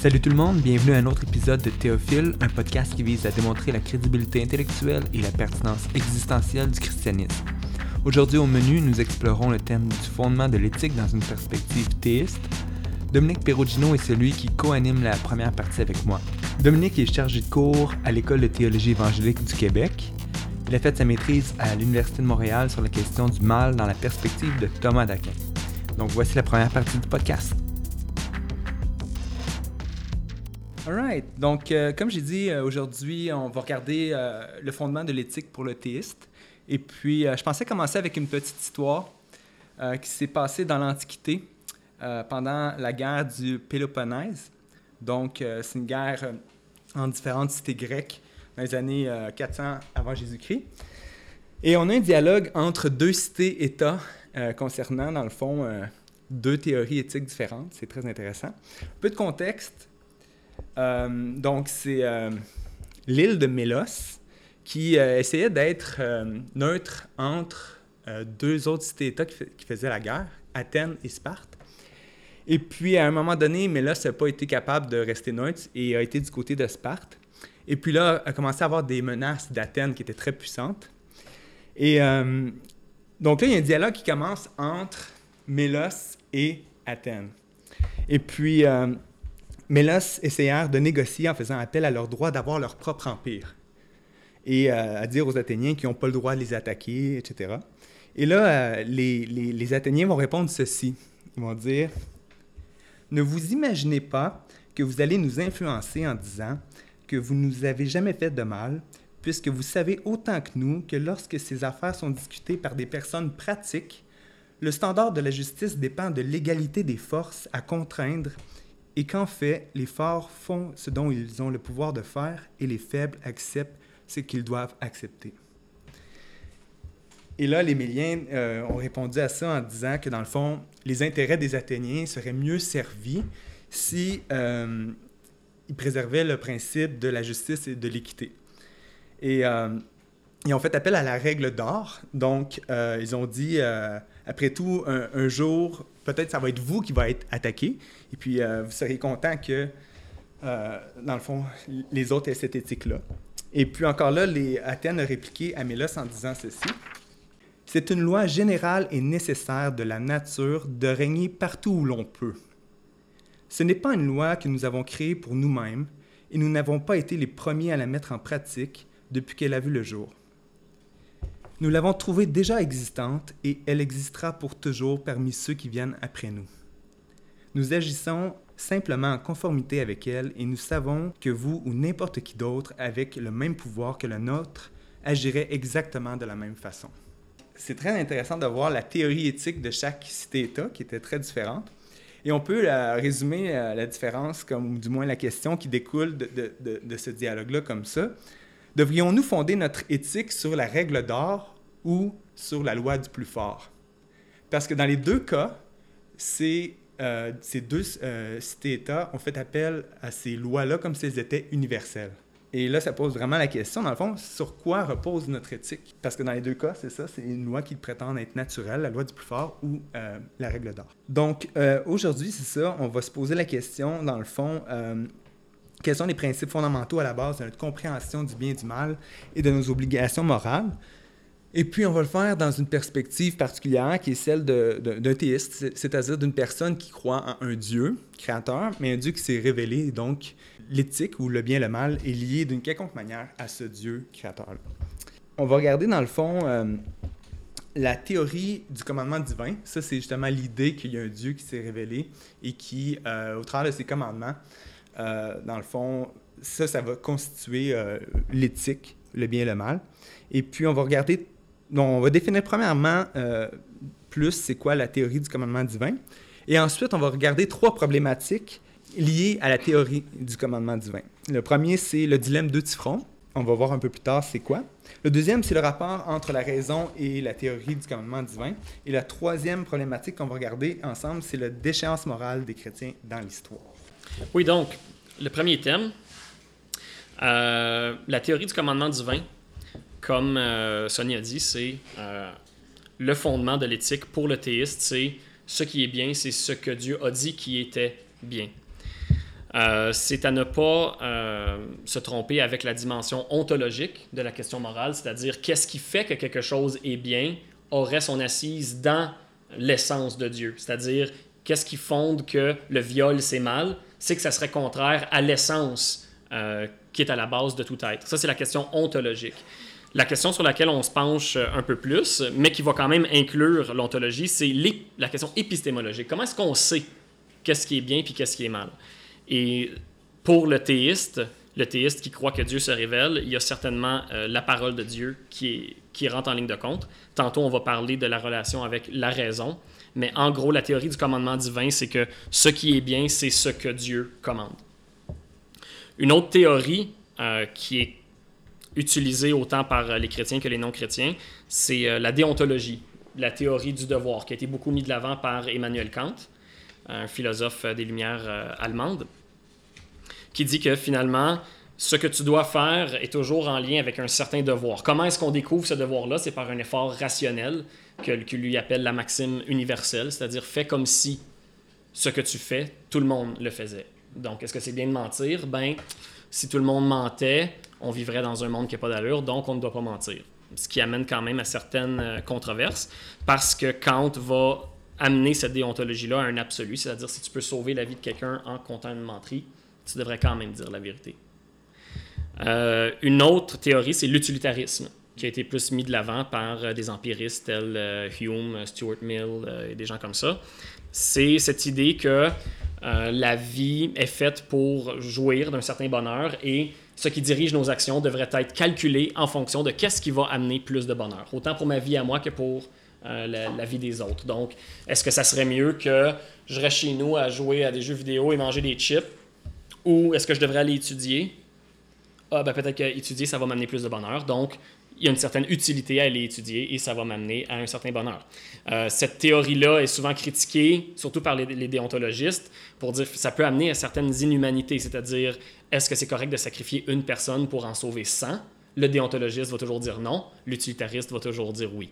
Salut tout le monde, bienvenue à un autre épisode de Théophile, un podcast qui vise à démontrer la crédibilité intellectuelle et la pertinence existentielle du christianisme. Aujourd'hui au menu, nous explorons le thème du fondement de l'éthique dans une perspective théiste. Dominique Perugino est celui qui co-anime la première partie avec moi. Dominique est chargé de cours à l'École de théologie évangélique du Québec. Il a fait sa maîtrise à l'Université de Montréal sur la question du mal dans la perspective de Thomas d'Aquin. Donc voici la première partie du podcast. Alright. Donc, euh, comme j'ai dit, euh, aujourd'hui, on va regarder euh, le fondement de l'éthique pour le théiste. Et puis, je pensais commencer avec une petite histoire qui s'est passée dans l'Antiquité pendant la guerre du Péloponnèse. Donc, c'est une guerre en différentes cités grecques dans les années 400 avant Jésus-Christ. Et on a un dialogue entre deux cités-États concernant, dans le fond, deux théories éthiques différentes. C'est très intéressant. Un peu de contexte. Euh, donc, c'est euh, l'île de Mélos qui euh, essayait d'être neutre entre deux autres cités-États qui, faisaient la guerre, Athènes et Sparte. Et puis, à un moment donné, Mélos n'a pas été capable de rester neutre et a été du côté de Sparte. Et puis là, a commencé à avoir des menaces d'Athènes qui étaient très puissantes. Et donc là, il y a un dialogue qui commence entre Mélos et Athènes. Et puis, Mélos essayèrent de négocier en faisant appel à leur droit d'avoir leur propre empire et euh, à dire aux Athéniens qu'ils n'ont pas le droit de les attaquer, etc. Et là, euh, les, les, Athéniens vont répondre ceci. Ils vont dire, ne vous imaginez pas que vous allez nous influencer en disant que vous ne nous avez jamais fait de mal, puisque vous savez autant que nous que lorsque ces affaires sont discutées par des personnes pratiques, le standard de la justice dépend de l'égalité des forces à contraindre et qu'en fait, les forts font ce dont ils ont le pouvoir de faire et les faibles acceptent ce qu'ils doivent accepter. Et là, les Méliens euh, ont répondu à ça en disant que dans le fond, les intérêts des Athéniens seraient mieux servis si euh, ils préservaient le principe de la justice et de l'équité. Et euh, ils ont fait appel à la règle d'or. Donc, ils ont dit, après tout, un jour, peut-être ça va être vous qui va être attaqué. Et puis, euh, vous serez content que, euh, dans le fond, les autres aient cette éthique-là. Et puis encore là, les Athènes a répliqué à Mélos en disant ceci. C'est une loi générale et nécessaire de la nature de régner partout où l'on peut. Ce n'est pas une loi que nous avons créée pour nous-mêmes et nous n'avons pas été les premiers à la mettre en pratique depuis qu'elle a vu le jour. Nous l'avons trouvée déjà existante et elle existera pour toujours parmi ceux qui viennent après nous. Nous agissons simplement en conformité avec elle et nous savons que vous ou n'importe qui d'autre avec le même pouvoir que le nôtre agirait exactement de la même façon. C'est très intéressant de voir la théorie éthique de chaque cité-État qui était très différente. Et on peut résumer euh, la différence, comme, du moins la question qui découle de ce dialogue-là comme ça. Devrions-nous fonder notre éthique sur la règle d'or ou sur la loi du plus fort? Parce que dans les deux cas, c'est euh, ces deux euh, cités-États ont fait appel à ces lois-là comme si elles étaient universelles. Et là, ça pose vraiment la question, dans le fond, sur quoi repose notre éthique? Parce que dans les deux cas, c'est ça, c'est une loi qui prétend être naturelle, la loi du plus fort ou euh, la règle d'or. Donc, aujourd'hui, c'est ça, on va se poser la question, dans le fond, quels sont les principes fondamentaux à la base de notre compréhension du bien et du mal et de nos obligations morales? Et puis, on va le faire dans une perspective particulière qui est celle d'un théiste, c'est-à-dire d'une personne qui croit en un Dieu créateur, mais un Dieu qui s'est révélé. Donc, l'éthique ou le bien et le mal est lié d'une quelconque manière à ce Dieu créateur-là. On va regarder dans le fond euh, la théorie du commandement divin. Ça, c'est justement l'idée qu'il y a un Dieu qui s'est révélé et qui, euh, au travers de ses commandements, euh, dans le fond, ça, ça va constituer l'éthique, le bien et le mal. Et puis, on va regarder donc, on va définir premièrement euh, plus c'est quoi la théorie du commandement divin. Et ensuite, on va regarder trois problématiques liées à la théorie du commandement divin. Le premier, c'est le dilemme de Tifron. On va voir un peu plus tard c'est quoi. Le deuxième, c'est le rapport entre la raison et la théorie du commandement divin. Et la troisième problématique qu'on va regarder ensemble, c'est la déchéance morale des chrétiens dans l'histoire. Oui, donc, le premier thème, euh, la théorie du commandement divin comme euh, Sonia a dit, c'est euh, le fondement de l'éthique pour le théiste, c'est ce qui est bien, c'est ce que Dieu a dit qui était bien. c'est à ne pas se tromper avec la dimension ontologique de la question morale, c'est-à-dire qu'est-ce qui fait que quelque chose est bien aurait son assise dans l'essence de Dieu, c'est-à-dire qu'est-ce qui fonde que le viol c'est mal, c'est que ça serait contraire à l'essence euh, qui est à la base de tout être. Ça, c'est la question ontologique. La question sur laquelle on se penche un peu plus, mais qui va quand même inclure l'ontologie, c'est la question épistémologique. Comment est-ce qu'on sait qu'est-ce qui est bien puis qu'est-ce qui est mal? Et pour le théiste, le théiste qui croit que Dieu se révèle, il y a certainement euh, la parole de Dieu qui, qui rentre en ligne de compte. Tantôt, on va parler de la relation avec la raison. Mais en gros, la théorie du commandement divin, c'est que ce qui est bien, c'est ce que Dieu commande. Une autre théorie euh, qui est utilisée autant par euh, les chrétiens que les non-chrétiens, c'est la déontologie, la théorie du devoir, qui a été beaucoup mis de l'avant par Emmanuel Kant, un philosophe des Lumières allemandes qui dit que finalement, ce que tu dois faire est toujours en lien avec un certain devoir. Comment est-ce qu'on découvre ce devoir-là? C'est par un effort rationnel que, lui appelle la maxime universelle, c'est-à-dire fais comme si ce que tu fais, tout le monde le faisait. Donc, est-ce que c'est bien de mentir? Ben, si tout le monde mentait, on vivrait dans un monde qui n'a pas d'allure, donc on ne doit pas mentir. Ce qui amène quand même à certaines euh, controverses, parce que Kant va amener cette déontologie-là à un absolu, c'est-à-dire si tu peux sauver la vie de quelqu'un en comptant une menterie, tu devrais quand même dire la vérité. Euh, une autre théorie, c'est l'utilitarisme, qui a été plus mis de l'avant par euh, des empiristes tels euh, Hume, Stuart Mill et des gens comme ça. C'est cette idée que la vie est faite pour jouir d'un certain bonheur et ce qui dirige nos actions devrait être calculé en fonction de qu'est-ce qui va amener plus de bonheur, autant pour ma vie à moi que pour la, la, vie des autres. Donc, est-ce que ça serait mieux que je reste chez nous à jouer à des jeux vidéo et manger des chips ou est-ce que je devrais aller étudier? Ah, ben peut-être qu'étudier, ça va m'amener plus de bonheur. Donc, il y a une certaine utilité à aller étudier et ça va m'amener à un certain bonheur. Euh, cette théorie-là est souvent critiquée, surtout par les, déontologistes, pour dire que ça peut amener à certaines inhumanités, c'est-à-dire est-ce que c'est correct de sacrifier une personne pour en sauver 100 Le déontologiste va toujours dire non, l'utilitariste va toujours dire oui,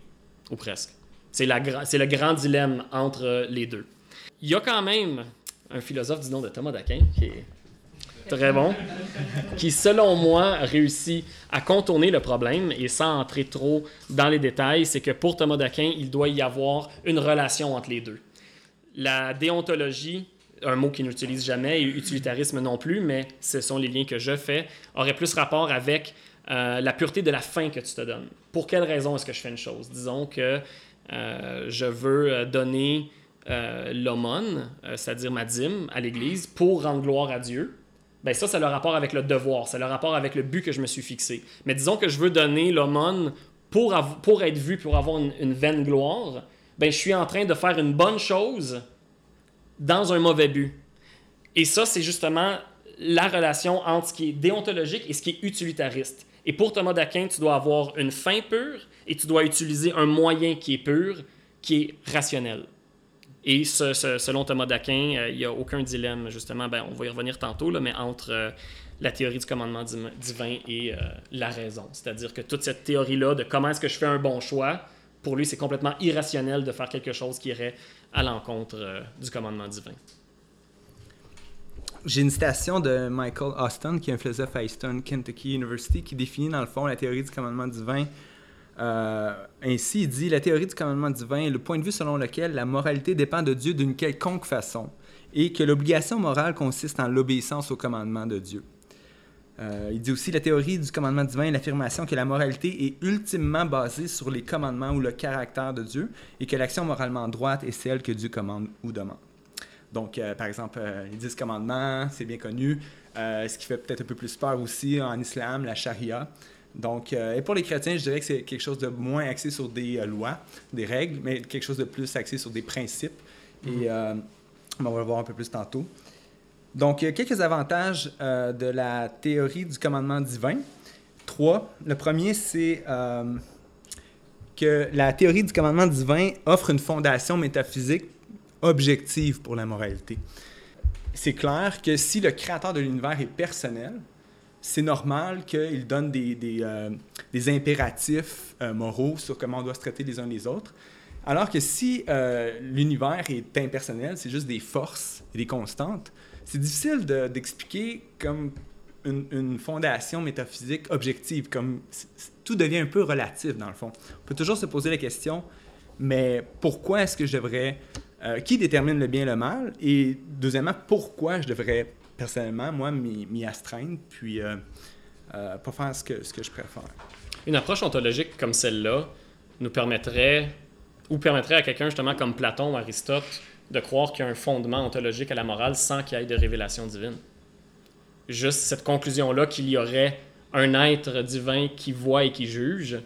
ou presque. C'est le grand dilemme entre les deux. Il y a quand même un philosophe du nom de Thomas d'Aquin qui est très bon, qui, selon moi, réussit à contourner le problème et sans entrer trop dans les détails, c'est que pour Thomas d'Aquin, il doit y avoir une relation entre les deux. La déontologie, un mot qu'il n'utilise jamais, et utilitarisme non plus, mais ce sont les liens que je fais, aurait plus rapport avec euh, la pureté de la fin que tu te donnes. Pour quelle raison est-ce que je fais une chose? Disons que euh, je veux euh, donner l'aumône, c'est-à-dire ma dîme, à l'Église, pour rendre gloire à Dieu ben ça, c'est le rapport avec le devoir, c'est le rapport avec le but que je me suis fixé. Mais disons que je veux donner l'aumône pour, pour être vu, pour avoir une, vaine gloire, ben je suis en train de faire une bonne chose dans un mauvais but. Et ça, c'est justement la relation entre ce qui est déontologique et ce qui est utilitariste. Et pour Thomas d'Aquin, tu dois avoir une fin pure et tu dois utiliser un moyen qui est pur, qui est rationnel. Et selon Thomas d'Aquin, euh, il n'y a aucun dilemme, justement, ben, on va y revenir tantôt, là, mais entre euh, la théorie du commandement divin et euh, la raison. C'est-à-dire que toute cette théorie-là de comment est-ce que je fais un bon choix, pour lui, c'est complètement irrationnel de faire quelque chose qui irait à l'encontre du commandement divin. J'ai une citation de Michael Austin, qui est un philosophe à Eastern Kentucky University, qui définit dans le fond la théorie du commandement divin euh, ainsi, il dit La théorie du commandement divin est le point de vue selon lequel la moralité dépend de Dieu d'une quelconque façon et que l'obligation morale consiste en l'obéissance au commandement de Dieu. Euh, il dit aussi la théorie du commandement divin est l'affirmation que la moralité est ultimement basée sur les commandements ou le caractère de Dieu et que l'action moralement droite est celle que Dieu commande ou demande. Donc, euh, par exemple, les dix commandements, c'est bien connu. ce qui fait peut-être un peu plus peur aussi en islam, la charia. Donc, euh, et pour les chrétiens, je dirais que c'est quelque chose de moins axé sur des euh, lois, des règles, mais quelque chose de plus axé sur des principes. Et mhm. euh, on va le voir un peu plus tantôt. Donc, quelques avantages de la théorie du commandement divin. Trois. Le premier, c'est que la théorie du commandement divin offre une fondation métaphysique objective pour la moralité. C'est clair que si le créateur de l'univers est personnel, c'est normal qu'il donne des, des, euh, impératifs euh, moraux sur comment on doit se traiter les uns les autres. Alors que si euh, l'univers est impersonnel, c'est juste des forces et des constantes, c'est difficile d'expliquer comme une, fondation métaphysique objective, comme tout devient un peu relatif dans le fond. On peut toujours se poser la question, mais pourquoi est-ce que je devrais, qui détermine le bien et le mal, et deuxièmement, pourquoi je devrais personnellement, moi, m'y astreindre, puis euh, euh, pas faire ce que, ce que je préfère. Une approche ontologique comme celle-là nous permettrait, ou permettrait à quelqu'un justement comme Platon ou Aristote, de croire qu'il y a un fondement ontologique à la morale sans qu'il y ait de révélation divine. Juste cette conclusion-là qu'il y aurait un être divin qui voit et qui juge,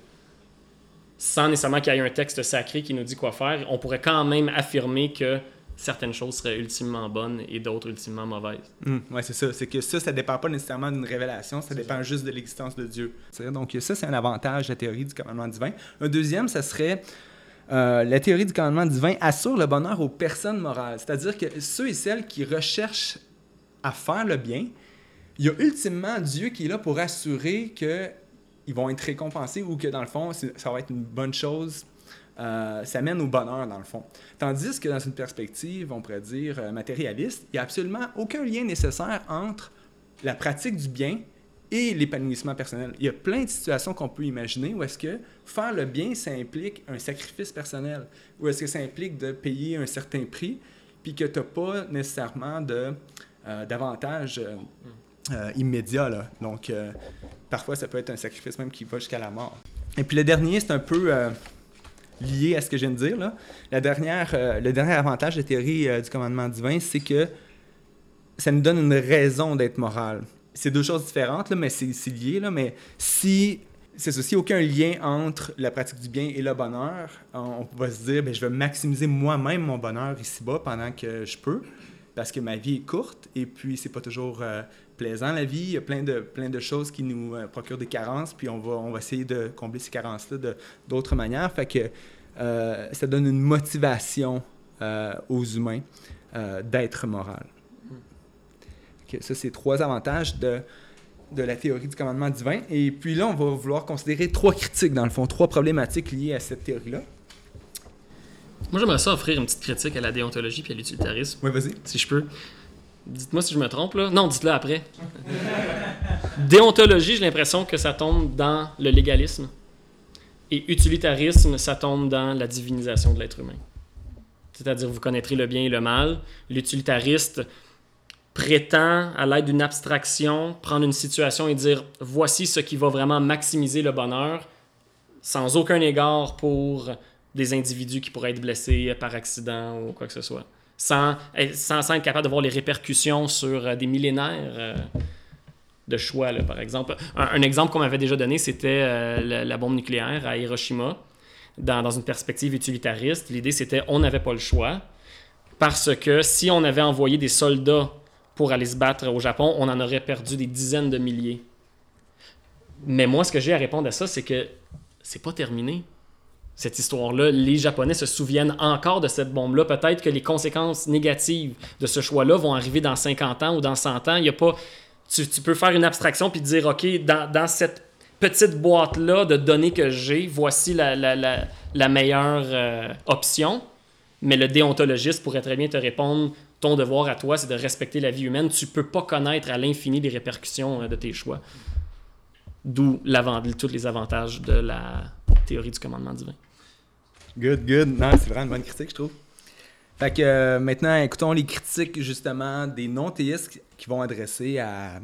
sans nécessairement qu'il y ait un texte sacré qui nous dit quoi faire, on pourrait quand même affirmer que certaines choses seraient ultimement bonnes et d'autres ultimement mauvaises. Hum, oui, c'est ça. C'est que ça, ça ne dépend pas nécessairement d'une révélation, ça dépend juste de l'existence de Dieu. Donc ça, c'est un avantage de la théorie du commandement divin. Un deuxième, ça serait euh, la théorie du commandement divin assure le bonheur aux personnes morales. C'est-à-dire que ceux et celles qui recherchent à faire le bien, il y a ultimement Dieu qui est là pour assurer qu'ils vont être récompensés ou que dans le fond, ça va être une bonne chose. Euh, ça mène au bonheur, dans le fond. Tandis que dans une perspective, on pourrait dire euh, matérialiste, il n'y a absolument aucun lien nécessaire entre la pratique du bien et l'épanouissement personnel. Il y a plein de situations qu'on peut imaginer où est-ce que faire le bien, ça implique un sacrifice personnel, où est-ce que ça implique de payer un certain prix, puis que tu n'as pas nécessairement de, euh, d'avantages euh, euh. Donc, parfois, ça peut être un sacrifice même qui va jusqu'à la mort. Et puis le dernier, c'est un peu lié à ce que je viens de dire. Là. La dernière, le dernier avantage de la théorie du commandement divin, c'est que ça nous donne une raison d'être moral c'est deux choses différentes, là, mais c'est lié. Là, mais si c'est ça, aucun lien entre la pratique du bien et le bonheur, on, va se dire, ben, je vais maximiser moi-même mon bonheur ici-bas pendant que je peux, parce que ma vie est courte et puis c'est pas toujours euh, plaisant la vie. Il y a plein de, plein de choses qui nous euh, procurent des carences, puis on va, on va essayer de combler ces carences-là d'autres manières. Fait que euh, ça donne une motivation aux humains d'être moral ça, c'est trois avantages de, de la théorie du commandement divin. Et puis là, on va vouloir considérer trois critiques, dans le fond, trois problématiques liées à cette théorie-là. Moi, j'aimerais ça offrir une petite critique à la déontologie puis à l'utilitarisme. Oui, vas-y. Si je peux. Dites-moi si je me trompe, là. Non, dites-le après. déontologie, j'ai l'impression que ça tombe dans le légalisme. Et utilitarisme, ça tombe dans la divinisation de l'être humain. C'est-à-dire, vous connaîtrez le bien et le mal. L'utilitariste, prétend, à l'aide d'une abstraction, prendre une situation et dire voici ce qui va vraiment maximiser le bonheur, sans aucun égard pour des individus qui pourraient être blessés par accident ou quoi que ce soit. Sans, sans, être capable de voir les répercussions sur euh, des millénaires euh, de choix, par exemple. Un, exemple qu'on m'avait déjà donné, c'était euh, la, bombe nucléaire à Hiroshima, dans, dans une perspective utilitariste. L'idée, c'était on n'avait pas le choix, parce que si on avait envoyé des soldats pour aller se battre au Japon, on en aurait perdu des dizaines de milliers. Mais moi, ce que j'ai à répondre à ça, c'est que c'est pas terminé. Cette histoire-là, les Japonais se souviennent encore de cette bombe-là. Peut-être que les conséquences négatives de ce choix-là vont arriver dans 50 ans ou dans 100 ans. Il y a pas... Tu, peux faire une abstraction puis dire, OK, dans, cette petite boîte-là de données que j'ai, voici la, meilleure euh, option. Mais le déontologiste pourrait très bien te répondre ton devoir à toi, c'est de respecter la vie humaine. Tu peux pas connaître à l'infini les répercussions euh, de tes choix. D'où tous les avantages de la théorie du commandement divin. Good, good. Non, c'est vraiment une bonne critique, je trouve. Fait que euh, maintenant, écoutons les critiques justement des non-théistes qui vont adresser à,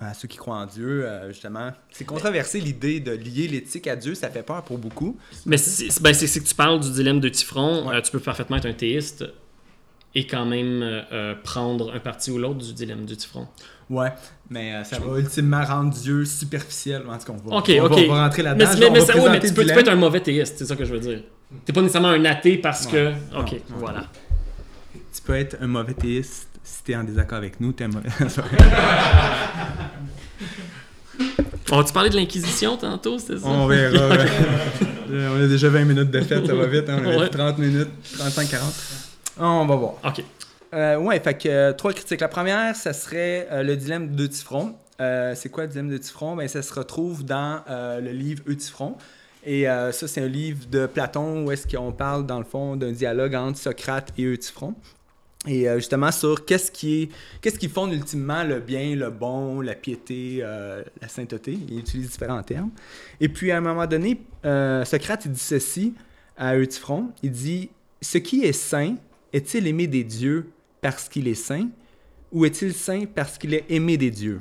à ceux qui croient en Dieu, euh, justement. C'est controversé l'idée de lier l'éthique à Dieu, ça fait peur pour beaucoup. Mais c'est ben, que tu parles du dilemme de Tifron. tu peux parfaitement être un théiste et quand même euh, euh, prendre un parti ou l'autre du dilemme du Tifron. Ouais, mais euh, ça va ultimement rendre Dieu superficiel. En tout cas, on va, on va, rentrer là-dedans. Mais, mais, mais, mais tu, peux, tu, peux, être un mauvais théiste, c'est ça que je veux dire. T'es pas nécessairement un athée parce que. Ok, voilà. Tu peux être un mauvais théiste si t'es en désaccord avec nous, t'es un mauvais. On tu parlais de l'Inquisition tantôt, c'est ça? On verra. on a déjà 20 minutes de fête, ça va vite. Hein? On a 30 minutes, 35-40. On va voir. OK. Euh, ouais, fait que euh, trois critiques. La première, ça serait euh, le dilemme de Euh, c'est quoi le dilemme de Tifron? Ben, ça se retrouve dans le livre Eutifron. Et ça, c'est un livre de Platon où est-ce qu'on parle, dans le fond, d'un dialogue entre Socrate et Eutifron. et justement sur qu'est-ce qui, est, qu'est-ce qui fonde ultimement le bien, le bon, la piété, la sainteté. Il utilise différents termes. Et puis à un moment donné, Socrate il dit ceci à Eutyphron. Il dit Ce qui est saint est-il aimé des dieux parce qu'il est saint ou est-il saint parce qu'il est aimé des dieux?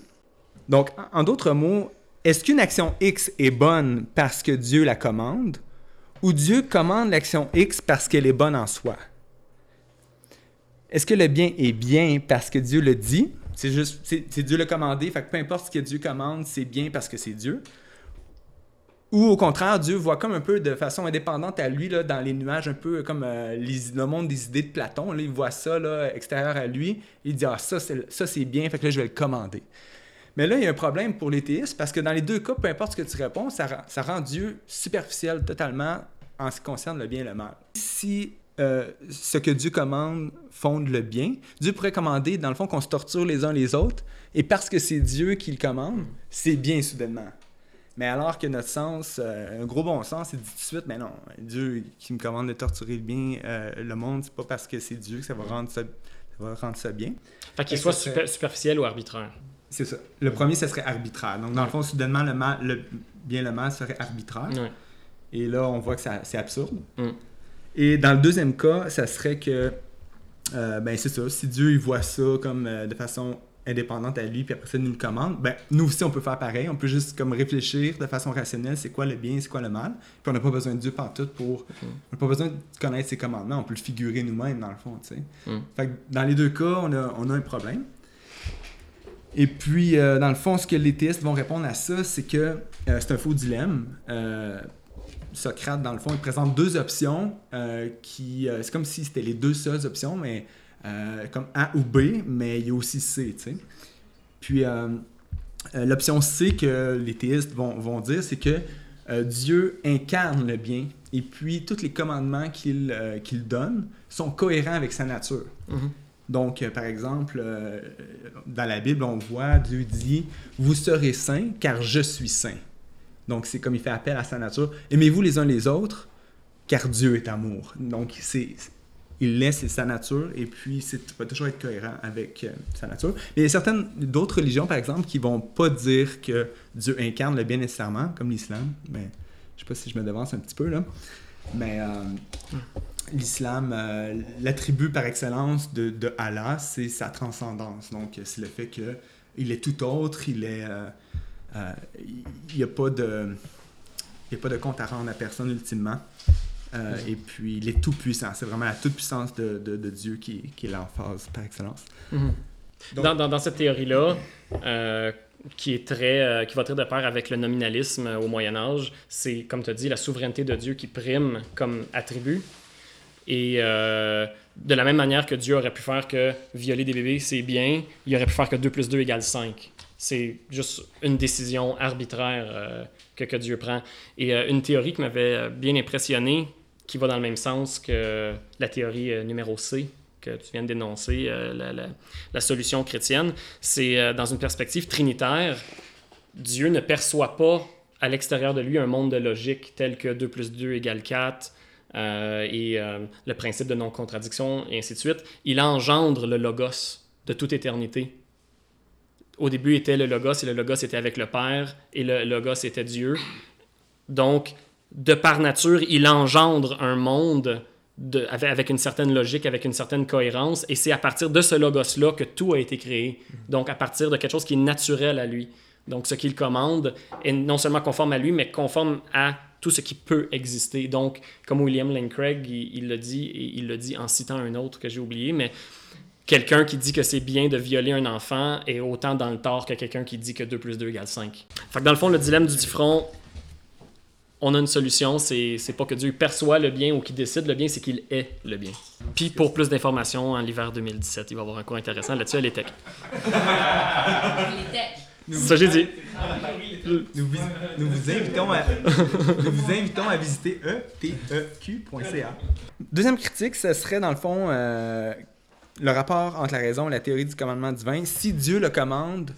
Donc, en d'autres mots, est-ce qu'une action X est bonne parce que Dieu la commande ou Dieu commande l'action X parce qu'elle est bonne en soi? Est-ce que le bien est bien parce que Dieu le dit? C'est juste, c'est Dieu le commandé, fait que peu importe ce que Dieu commande, c'est bien parce que c'est Dieu. Ou au contraire, Dieu voit comme un peu de façon indépendante à lui, là, dans les nuages, un peu comme euh, le monde des idées de Platon. Il voit ça là, extérieur à lui. Il dit Ah, ça, c'est bien, fait que là, je vais le commander. Mais là, il y a un problème pour les théistes parce que dans les deux cas, peu importe ce que tu réponds, ça, ça rend Dieu superficiel totalement en ce qui concerne le bien et le mal. Si euh, ce que Dieu commande fonde le bien. Dieu pourrait commander, dans le fond, qu'on se torture les uns les autres, et parce que c'est Dieu qui le commande, c'est bien soudainement. Mais alors que notre sens, euh, un gros bon sens, c'est dit tout de suite, mais non, Dieu qui me commande de torturer le bien, euh, le monde, c'est pas parce que c'est Dieu que ça va rendre ça, va rendre ça bien. Fait qu'il soit superficiel ou arbitraire. C'est ça. Le premier, ce serait arbitraire. Donc, dans le fond, soudainement, le, mal, le bien le mal serait arbitraire. Et là, on voit que c'est absurde. Mm. Et dans le deuxième cas, ça serait que, euh, ben c'est ça, si Dieu il voit ça comme euh, de façon indépendante à lui, puis après ça, nous le commande, ben nous aussi, on peut faire pareil. On peut juste comme réfléchir de façon rationnelle, c'est quoi le bien, c'est quoi le mal. Puis on n'a pas besoin de Dieu tout pour... On n'a pas besoin de connaître ses commandements, on peut le figurer nous-mêmes, dans le fond, tu sais. Mm. Fait que dans les deux cas, on a, on a un problème. Et puis, euh, dans le fond, ce que les théistes vont répondre à ça, c'est que c'est un faux dilemme. Socrate, dans le fond, il présente deux options euh, qui. Euh, c'est comme si c'était les deux seules options, mais euh, comme A ou B, mais il y a aussi C, tu sais. Puis l'option C que les théistes vont, vont dire, c'est que Dieu incarne le bien et puis tous les commandements qu'il donne sont cohérents avec sa nature. Mm-hmm. Donc, par exemple, dans la Bible, on voit Dieu dit Vous serez saints car je suis saint. Donc, c'est comme il fait appel à sa nature. Aimez-vous les uns les autres, car Dieu est amour. Donc, c'est il laisse sa nature et puis c'est va toujours être cohérent avec euh, sa nature. Mais il y a certaines d'autres religions, par exemple, qui vont pas dire que Dieu incarne le bien nécessairement, comme l'islam. Mais je sais pas si je me devance un petit peu là. Mais euh, l'islam, euh, l'attribut par excellence de, Allah, c'est sa transcendance. Donc, c'est le fait que il est tout autre, il est il euh, n'y a pas de a pas de compte à rendre à personne ultimement. Euh, et puis, il est tout puissant. C'est vraiment la toute puissance de, de, Dieu qui, qui est l'emphase par excellence. Mhm. dans, dans, dans, cette théorie-là, euh, qui est très qui va très de pair avec le nominalisme au Moyen Âge, c'est comme tu as dit la souveraineté de Dieu qui prime comme attribut. Et de la même manière que Dieu aurait pu faire que violer des bébés c'est bien, il aurait pu faire que 2 plus 2 égale 5. C'est juste une décision arbitraire euh, que, que, Dieu prend. Et euh, une théorie qui m'avait euh, bien impressionné, qui va dans le même sens que la théorie numéro C que tu viens de dénoncer, la, la, solution chrétienne, c'est dans une perspective trinitaire, Dieu ne perçoit pas à l'extérieur de lui un monde de logique tel que 2 plus 2 égale 4, et le principe de non-contradiction, et ainsi de suite. Il engendre le logos de toute éternité au début était le Logos et le Logos était avec le Père et le Logos était Dieu. Donc, de par nature, il engendre un monde de, avec une certaine logique, avec une certaine cohérence, et c'est à partir de ce logos-là que tout a été créé. Donc, à partir de quelque chose qui est naturel à lui. Donc, ce qu'il commande est non seulement conforme à lui, mais conforme à tout ce qui peut exister. Donc, comme William Lane Craig, il, le dit, et il le dit en citant un autre que j'ai oublié, mais quelqu'un qui dit que c'est bien de violer un enfant est autant dans le tort que quelqu'un qui dit que 2 plus 2 égale 5. Fait que dans le fond, le dilemme du front, on a une solution, c'est, pas que Dieu perçoit le bien ou qu'il décide le bien, c'est qu'il est le bien. Puis pour plus d'informations, en l'hiver 2017, il va y avoir un cours intéressant là-dessus à l'ETEC. Ça, j'ai dit. Nous, vous invitons à, nous vous invitons à visiter eteq.ca. Deuxième critique, ce serait dans le fond euh, le rapport entre la raison et la théorie du commandement divin, si Dieu le commande,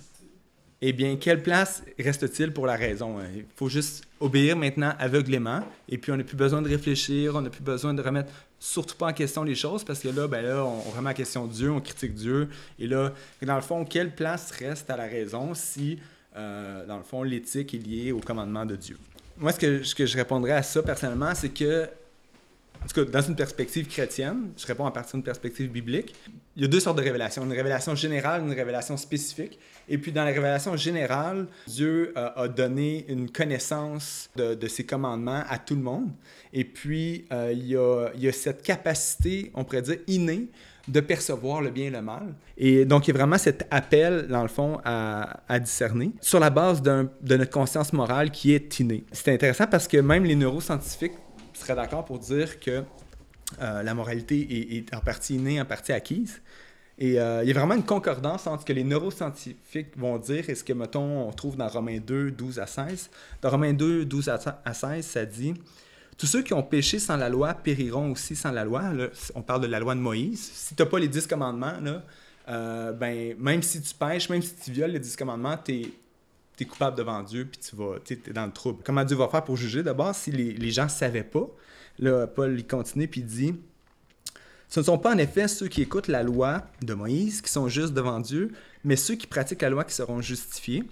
eh bien, quelle place reste-t-il pour la raison? Euh, il faut juste obéir maintenant aveuglément, et puis on n'a plus besoin de réfléchir, on n'a plus besoin de remettre surtout pas en question les choses parce que là, ben là, on remet en question Dieu, on critique Dieu. Et là, dans le fond, quelle place reste à la raison si, euh, dans le fond, l'éthique est liée au commandement de Dieu? Moi, ce que, ce que je répondrais à ça personnellement, c'est que en tout cas, dans une perspective chrétienne, je réponds à partir d'une perspective biblique, il y a deux sortes de révélations, une révélation générale, une révélation spécifique. Et puis dans la révélation générale, Dieu euh, a donné une connaissance de, ses commandements à tout le monde. Et puis euh, il, y a, cette capacité, on pourrait dire, innée de percevoir le bien et le mal. Et donc, il y a vraiment cet appel, dans le fond, à discerner sur la base de notre conscience morale qui est innée. C'est intéressant parce que même les neuroscientifiques serais d'accord pour dire que euh, la moralité est, en partie innée, en partie acquise. Et euh, il y a vraiment une concordance entre ce que les neuroscientifiques vont dire et ce que, mettons, on trouve dans Romains 2, 12 à 16. Dans Romains 2, 12 à 16, ça dit Tous ceux qui ont péché sans la loi périront aussi sans la loi. on parle de la loi de Moïse. Si tu n'as pas les dix commandements, euh, ben, même si tu pêches, même si tu violes les dix commandements, tu es coupable devant Dieu, puis tu vas, es dans le trouble. Comment Dieu va faire pour juger? D'abord si les, les gens ne savaient pas? Là, Paul il continue, puis il dit Ce ne sont pas en effet ceux qui écoutent la loi de Moïse qui sont justes devant Dieu, mais ceux qui pratiquent la loi qui seront justifiés.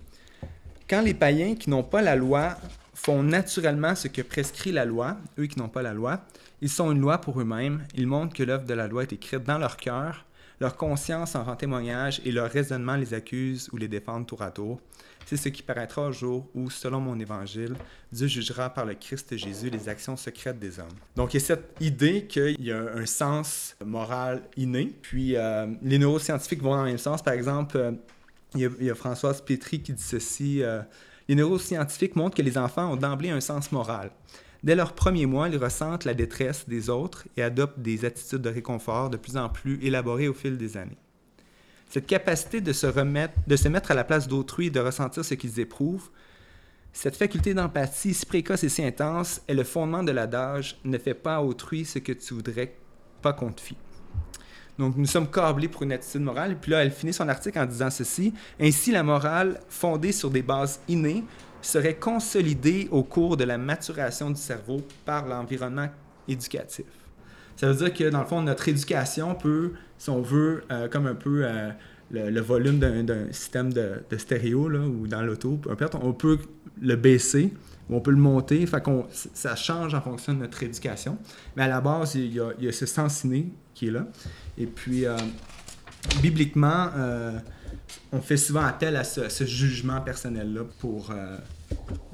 Quand les païens qui n'ont pas la loi font naturellement ce que prescrit la loi, eux qui n'ont pas la loi, ils sont une loi pour eux-mêmes, ils montrent que l'œuvre de la loi est écrite dans leur cœur, leur conscience en rend témoignage et leur raisonnement les accuse ou les défend tour à tour. C'est ce qui paraîtra au jour où, selon mon évangile, Dieu jugera par le Christ Jésus les actions secrètes des hommes. Donc, il y a cette idée qu'il y a un sens moral inné. Puis, euh, les neuroscientifiques vont dans le même sens. Par exemple, euh, il, y a, Françoise Pétry qui dit ceci. Euh, les neuroscientifiques montrent que les enfants ont d'emblée un sens moral. Dès leurs premiers mois, ils ressentent la détresse des autres et adoptent des attitudes de réconfort de plus en plus élaborées au fil des années. Cette capacité de se, remettre, de se mettre à la place d'autrui et de ressentir ce qu'ils éprouvent, cette faculté d'empathie si précoce et si intense est le fondement de l'adage Ne fais pas à autrui ce que tu voudrais pas qu'on te fît. Donc, nous sommes câblés pour une attitude morale. Puis là, elle finit son article en disant ceci Ainsi, la morale, fondée sur des bases innées, serait consolidée au cours de la maturation du cerveau par l'environnement éducatif. Ça veut dire que, dans le fond, notre éducation peut, si on veut, euh, comme un peu euh, le, volume d'un système de, stéréo là, ou dans l'auto, on peut le baisser ou on peut le monter. Fait ça change en fonction de notre éducation. Mais à la base, il y a, ce sens inné qui est là. Et puis, euh, bibliquement, on fait souvent appel à ce, jugement personnel-là pour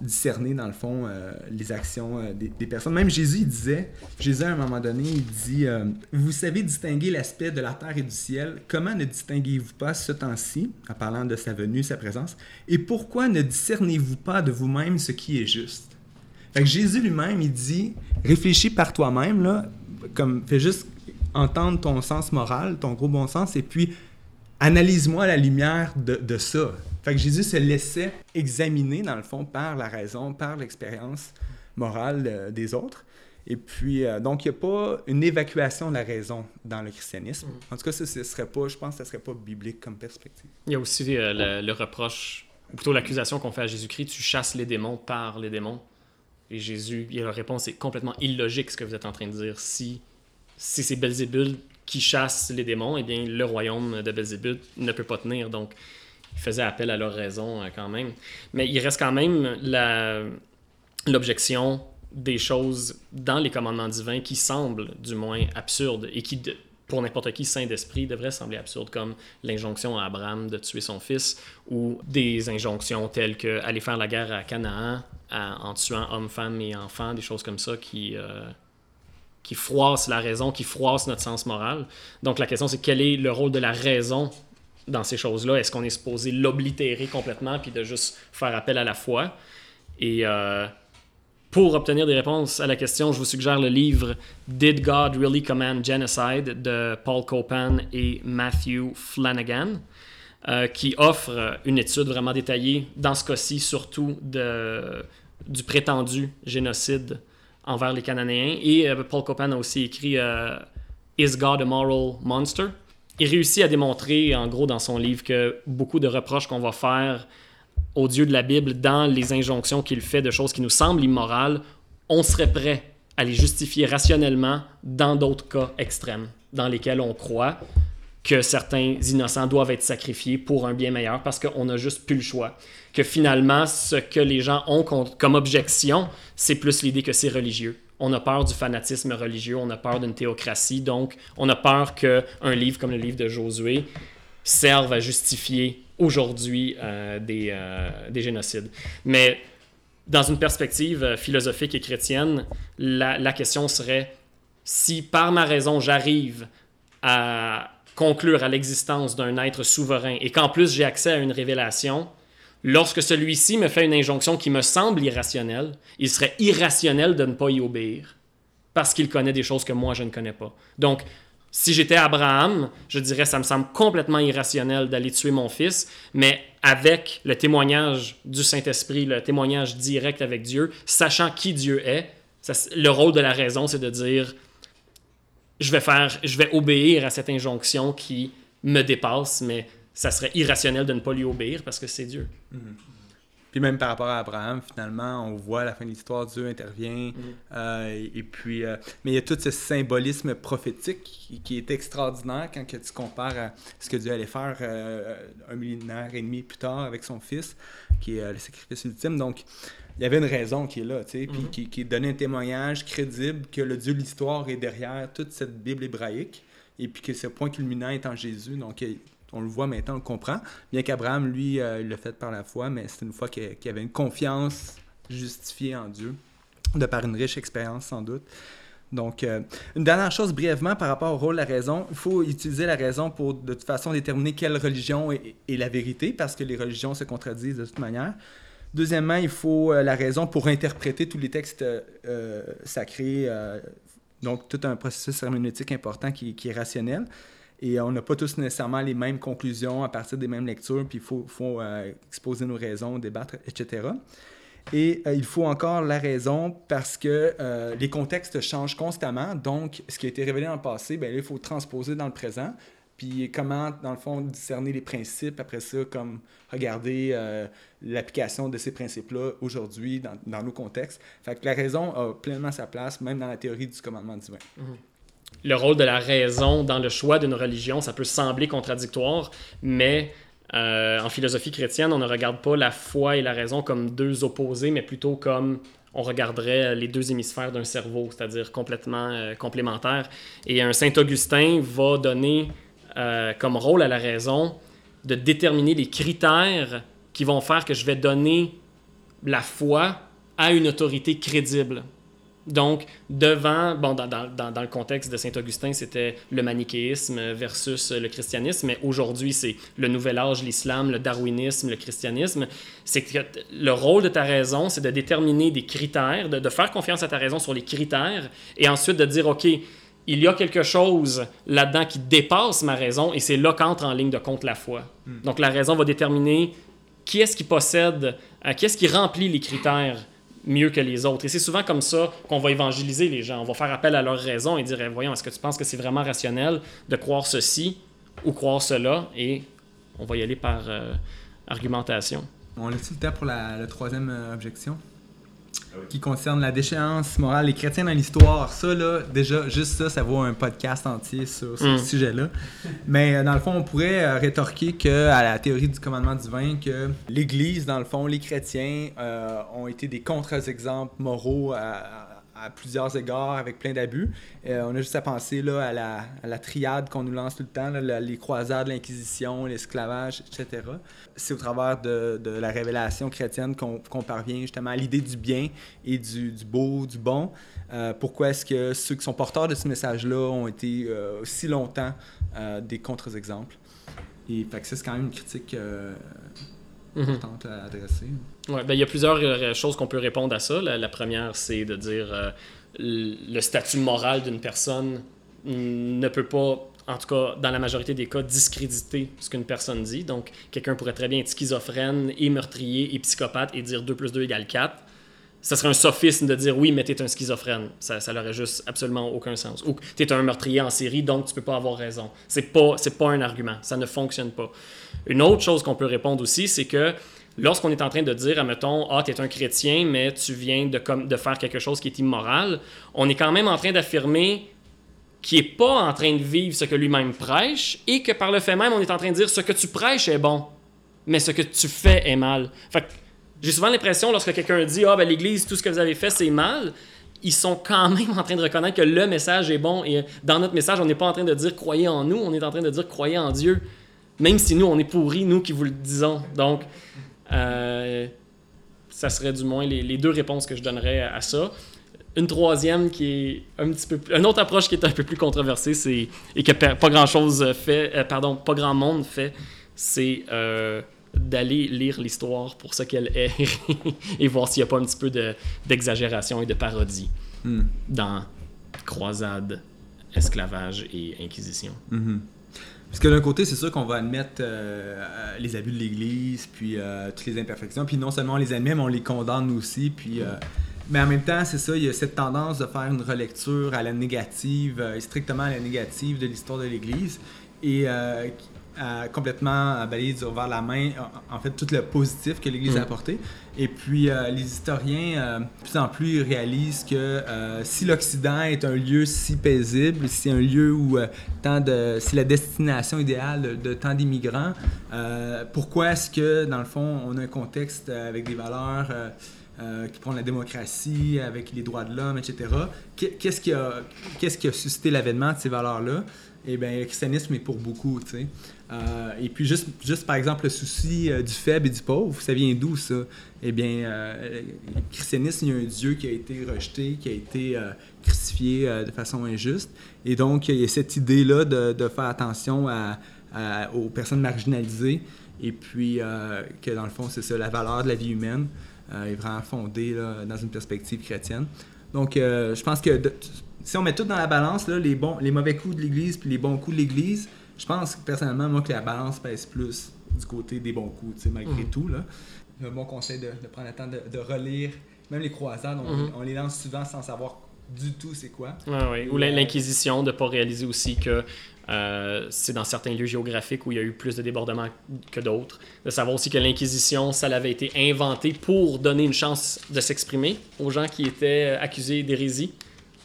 discerner, dans le fond, euh, les actions euh, des, personnes. Même Jésus, il disait, Jésus, à un moment donné, il dit Vous savez distinguer l'aspect de la terre et du ciel. Comment ne distinguez-vous pas ce temps-ci, en parlant de sa venue, sa présence Et pourquoi ne discernez-vous pas de vous-même ce qui est juste fait que Jésus lui-même, il dit Réfléchis par toi-même, là, comme fais juste entendre ton sens moral, ton gros bon sens, et puis analyse-moi la lumière de, ça. Fait que Jésus se laissait examiner, dans le fond, par la raison, par l'expérience morale euh, des autres. Et puis, euh, donc, il n'y a pas une évacuation de la raison dans le christianisme. Mm. En tout cas, ce serait pas, je pense que ce ne serait pas biblique comme perspective. Il y a aussi euh, le, reproche, ou plutôt l'accusation qu'on fait à Jésus-Christ tu chasses les démons par les démons. Et Jésus, il a la réponse est complètement illogique ce que vous êtes en train de dire. Si, si c'est Belzébul qui chasse les démons, eh bien, le royaume de Belzébuth ne peut pas tenir. Donc, il faisait appel à leur raison euh, quand même. Mais il reste quand même l'objection des choses dans les commandements divins qui semblent du moins absurdes et qui, pour n'importe qui saint d'esprit, devraient sembler absurdes, comme l'injonction à Abraham de tuer son fils ou des injonctions telles que aller faire la guerre à Canaan en tuant hommes, femmes et enfants, des choses comme ça qui... Euh, qui froisse la raison, qui froisse notre sens moral. Donc la question c'est quel est le rôle de la raison dans ces choses-là? Est-ce qu'on est supposé l'oblitérer complètement puis de juste faire appel à la foi? Et euh, pour obtenir des réponses à la question, je vous suggère le livre Did God Really Command Genocide de Paul Copan et Matthew Flanagan, euh, qui offre une étude vraiment détaillée, dans ce cas-ci surtout du prétendu génocide envers les Cananéens. Et euh, Paul Copan a aussi écrit Is God a Moral Monster? Il réussit à démontrer, en gros, dans son livre, que beaucoup de reproches qu'on va faire au Dieu de la Bible dans les injonctions qu'il fait de choses qui nous semblent immorales, on serait prêt à les justifier rationnellement dans d'autres cas extrêmes, dans lesquels on croit que certains innocents doivent être sacrifiés pour un bien meilleur parce qu'on n'a juste plus le choix. Que finalement, ce que les gens ont comme objection, c'est plus l'idée que c'est religieux. On a peur du fanatisme religieux, on a peur d'une théocratie, donc on a peur qu'un livre comme le livre de Josué serve à justifier aujourd'hui euh, des, euh, des génocides. Mais dans une perspective euh, philosophique et chrétienne, la, la question serait si par ma raison j'arrive à conclure à l'existence d'un être souverain et qu'en plus j'ai accès à une révélation, lorsque celui-ci me fait une injonction qui me semble irrationnelle, il serait irrationnel de ne pas y obéir parce qu'il connaît des choses que moi je ne connais pas. Donc, si j'étais Abraham, je dirais ça me semble complètement irrationnel d'aller tuer mon fils, mais avec le témoignage du Saint-Esprit, le témoignage direct avec Dieu, sachant qui Dieu est, le rôle de la raison, c'est de dire je vais faire, je vais obéir à cette injonction qui me dépasse, mais ça serait irrationnel de ne pas lui obéir parce que c'est Dieu. Mm-hmm. Puis même par rapport à Abraham, finalement, on voit à la fin de l'histoire, Dieu intervient. Mm-hmm. Euh, et, puis, euh, mais il y a tout ce symbolisme prophétique qui, est extraordinaire quand que tu compares à ce que Dieu allait faire euh, un millénaire et demi plus tard avec son fils, qui est le sacrifice ultime. Donc, il y avait une raison qui est là, tu sais, puis mhm. qui, qui donnait un témoignage crédible que le Dieu de l'histoire est derrière toute cette Bible hébraïque, et puis que ce point culminant est en Jésus. Donc, on le voit maintenant, on le comprend. Bien qu'Abraham, lui, euh, l'a fait par la foi, mais c'est une fois qu'il avait une confiance justifiée en Dieu, de par une riche expérience sans doute. Donc, euh, une dernière chose brièvement par rapport au rôle de la raison, il faut utiliser la raison pour de toute façon déterminer quelle religion est, la vérité, parce que les religions se contredisent de toute manière. Deuxièmement, il faut euh, la raison pour interpréter tous les textes euh, sacrés. Donc, tout un processus herméneutique important qui, est rationnel. Et on n'a pas tous nécessairement les mêmes conclusions à partir des mêmes lectures, puis il faut, faut exposer nos raisons, débattre, etc. Et il faut encore la raison parce que les contextes changent constamment. Donc, ce qui a été révélé dans le passé, bien, il faut transposer dans le présent. Puis comment, dans le fond, discerner les principes, après ça, comme regarder euh, l'application de ces principes-là aujourd'hui dans, nos contextes. Fait que la raison a pleinement sa place, même dans la théorie du commandement divin. Mhm. Le rôle de la raison dans le choix d'une religion, ça peut sembler contradictoire, mais euh, en philosophie chrétienne, on ne regarde pas la foi et la raison comme deux opposés, mais plutôt comme on regarderait les deux hémisphères d'un cerveau, c'est-à-dire complètement euh, complémentaires. Et un Saint Augustin va donner euh, comme rôle à la raison de déterminer les critères qui vont faire que je vais donner la foi à une autorité crédible. Donc, devant, bon, dans, dans, dans le contexte de Saint-Augustin, c'était le manichéisme versus le christianisme, mais aujourd'hui, c'est le nouvel âge, l'islam, le darwinisme, le christianisme. C'est que le rôle de ta raison, c'est de déterminer des critères, de, de faire confiance à ta raison sur les critères, et ensuite de dire, OK, il y a quelque chose là-dedans qui dépasse ma raison et c'est là qu'entre en ligne de compte la foi. Hmm. Donc la raison va déterminer qui est-ce qui possède, euh, qui est-ce qui remplit les critères mieux que les autres. Et c'est souvent comme ça qu'on va évangéliser les gens. On va faire appel à leur raison et dire eh, voyons, est-ce que tu penses que c'est vraiment rationnel de croire ceci ou croire cela? Et on va y aller par euh, argumentation. On a-t-il le temps pour la, troisième euh, objection? Qui concerne la déchéance morale des chrétiens dans l'histoire. Ça, là, déjà, juste ça, ça vaut un podcast entier sur, ce mm. sujet-là. Mais euh, dans le fond, on pourrait euh, rétorquer que, à la théorie du commandement divin que l'Église, dans le fond, les chrétiens euh, ont été des contre-exemples moraux à, à plusieurs égards avec plein d'abus. Euh, on a juste à penser là, à, la, à triade qu'on nous lance tout le temps, les croisades, l'Inquisition, l'esclavage, etc. C'est au travers de, la révélation chrétienne qu'on parvient justement à l'idée du bien et du, beau, du bon. Euh, pourquoi est-ce que ceux qui sont porteurs de ce message-là ont été euh, aussi longtemps des contre-exemples? Et c'est quand même une critique Mhm. importante à adresser. Ouais, ben, il y a plusieurs euh, choses qu'on peut répondre à ça. La, première, c'est de dire euh, le statut moral d'une personne ne peut pas, en tout cas dans la majorité des cas, discréditer ce qu'une personne dit. Donc, quelqu'un pourrait très bien être schizophrène et meurtrier et psychopathe et dire 2 plus 2 égale 4 ça serait un sophisme de dire oui, mais t'es un schizophrène. Ça, ça n'aurait juste absolument aucun sens. Ou t'es un meurtrier en série, donc tu peux pas avoir raison. C'est pas, c'est pas un argument. Ça ne fonctionne pas. Une autre chose qu'on peut répondre aussi, c'est que Lorsqu'on est en train de dire, admettons, ah, tu es un chrétien, mais tu viens de, faire quelque chose qui est immoral, on est quand même en train d'affirmer qu'il n'est pas en train de vivre ce que lui-même prêche et que par le fait même, on est en train de dire ce que tu prêches est bon, mais ce que tu fais est mal. Fait j'ai souvent l'impression, lorsque quelqu'un dit Ah, ben l'Église, tout ce que vous avez fait, c'est mal, ils sont quand même en train de reconnaître que le message est bon. Et dans notre message, on n'est pas en train de dire croyez en nous, on est en train de dire croyez en Dieu. Même si nous, on est pourris, nous qui vous le disons. Donc, euh, ça serait du moins les, deux réponses que je donnerais à, ça. Une troisième qui est un petit peu une autre approche qui est un peu plus controversée, c'est et que pas grand chose fait, euh, pardon, pas grand monde fait, c'est euh, d'aller lire l'histoire pour ce qu'elle est et voir s'il n'y a pas un petit peu d'exagération et de parodie hmm. dans croisade, esclavage et inquisition. Hmm. Parce que d'un côté, c'est sûr qu'on va admettre euh, les abus de l'Église, puis euh, toutes les imperfections, puis non seulement on les admet, mais on les condamne aussi, puis... Euh, mais en même temps, c'est ça, il y a cette tendance de faire une relecture à la négative, strictement à la négative de l'histoire de l'Église, complètement balayé vers la main, en fait, tout le positif que l'Église a mm. apporté. Et puis, euh, les historiens, euh, de plus en plus, réalisent que euh, si l'Occident est un lieu si paisible, si un lieu où tant de, si la destination idéale de, tant d'immigrants, pourquoi est-ce que, dans le fond, on a un contexte avec des valeurs qui prennent la démocratie, avec les droits de l'homme, etc. Qu'est-ce qui, a, qu'est-ce qui a suscité l'avènement de ces valeurs-là? Eh bien, le christianisme est pour beaucoup, tu sais. Euh, et puis, juste, juste par exemple, le souci euh, du faible et du pauvre, ça vient d'où ça? Eh bien, euh, le christianisme, il y a un Dieu qui a été rejeté, qui a été crucifié de façon injuste. Et donc, il y a cette idée-là de, faire attention aux personnes marginalisées. Et puis, que dans le fond, c'est ça, la valeur de la vie humaine est vraiment fondée dans une perspective chrétienne. Donc, je pense que si on met tout dans la balance, les, bons, les mauvais coups de l'Église puis les bons coups de l'Église, je pense personnellement, moi, que la balance pèse plus du côté des bons coups, malgré mhm. tout. Là. Un bon conseil de, prendre le temps de, relire. Même les croisades, mhm. on, les lance souvent sans savoir du tout c'est quoi. Ou euh, l'Inquisition, de ne pas réaliser aussi que euh, c'est dans certains lieux géographiques où il y a eu plus de débordements que d'autres. De savoir aussi que l'Inquisition, ça avait été inventé pour donner une chance de s'exprimer aux gens qui étaient accusés d'hérésie.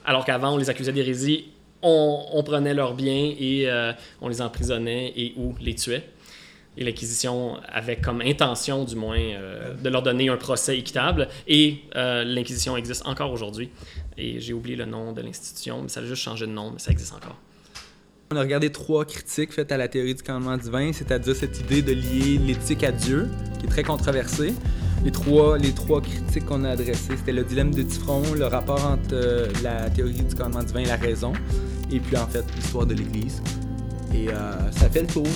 Alors qu'avant, on les accusait d'hérésie on, prenait leurs biens et euh, on les emprisonnait et ou les tuait. Et l'Inquisition avait comme intention, du moins, euh, de leur donner un procès équitable. Et euh, l'Inquisition existe encore aujourd'hui. Et j'ai oublié le nom de l'institution, mais ça a juste changé de nom, mais ça existe encore. On a regardé trois critiques faites à la théorie du commandement divin, c'est-à-dire cette idée de lier l'éthique à Dieu, qui est très controversée. Les trois, les trois critiques qu'on a adressées, c'était le dilemme de Tifron, le rapport entre euh, la théorie du commandement divin et la raison, et puis en fait l'histoire de l'Église. Et euh, ça fait le tour.